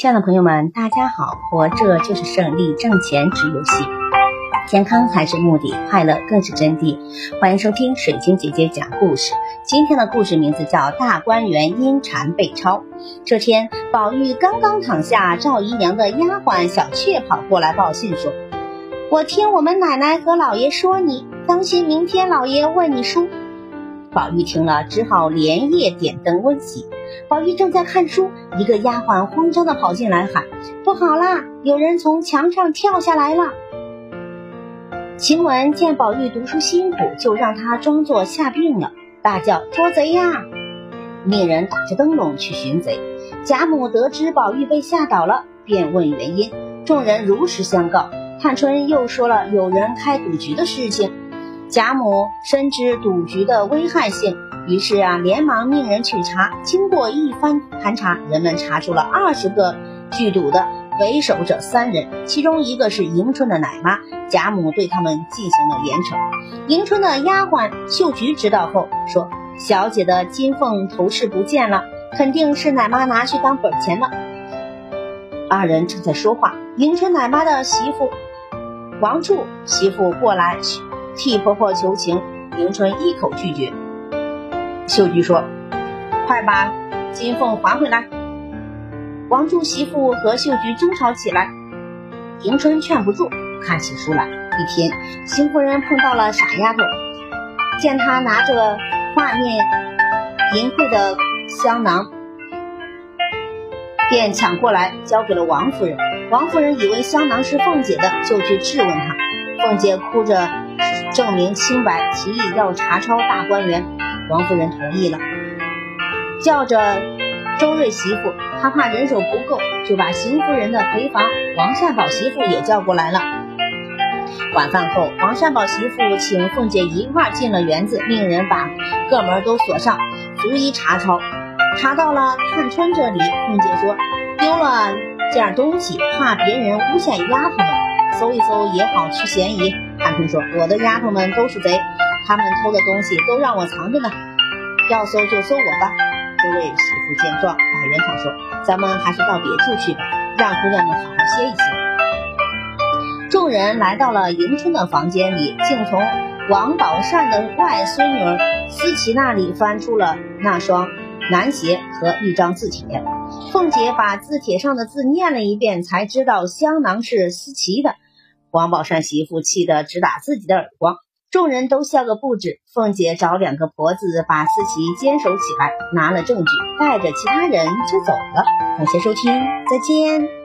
亲爱的朋友们，大家好！活着就是胜利，挣钱只游戏，健康才是目的，快乐更是真谛。欢迎收听水晶姐姐讲故事。今天的故事名字叫《大观园阴蝉被抄》。这天，宝玉刚刚躺下，赵姨娘的丫鬟小雀跑过来报信说：“我听我们奶奶和老爷说你，当心明天老爷问你书。”宝玉听了，只好连夜点灯温习。宝玉正在看书，一个丫鬟慌张地跑进来喊：“不好啦，有人从墙上跳下来了！”晴雯见宝玉读书辛苦，就让他装作下病了，大叫：“捉贼呀！”命人打着灯笼去寻贼。贾母得知宝玉被吓倒了，便问原因，众人如实相告。探春又说了有人开赌局的事情。贾母深知赌局的危害性，于是啊，连忙命人去查。经过一番盘查，人们查出了二十个聚赌的为首者三人，其中一个是迎春的奶妈。贾母对他们进行了严惩。迎春的丫鬟秀菊知道后说：“小姐的金凤头饰不见了，肯定是奶妈拿去当本钱了。”二人正在说话，迎春奶妈的媳妇王柱媳妇过来。替婆婆求情，迎春一口拒绝。秀菊说：“快把金凤还回来！”王柱媳妇和秀菊争吵起来，迎春劝不住，看起书来。一天，邢夫人碰到了傻丫头，见她拿着画面银绘的香囊，便抢过来交给了王夫人。王夫人以为香囊是凤姐的，就去质问她。凤姐哭着。证明清白，提议要查抄大观园，王夫人同意了，叫着周瑞媳妇，她怕人手不够，就把邢夫人的陪房王善宝媳妇也叫过来了。晚饭后，王善宝媳妇请凤姐一块进了园子，命人把各门都锁上，逐一查抄。查到了探春这里，凤姐说丢了件东西，怕别人诬陷丫头们，搜一搜也好去嫌疑。探春说：“我的丫头们都是贼，他们偷的东西都让我藏着呢，要搜就搜我吧。”这位媳妇见状，打圆场说：“咱们还是到别处去吧，让姑娘们好好歇一歇。”众人来到了迎春的房间里，竟从王宝善的外孙女思琪那里翻出了那双男鞋和一张字帖。凤姐把字帖上的字念了一遍，才知道香囊是思琪的。王宝善媳妇气得直打自己的耳光，众人都笑个不止。凤姐找两个婆子把思琪坚守起来，拿了证据，带着其他人就走了。感谢收听，再见。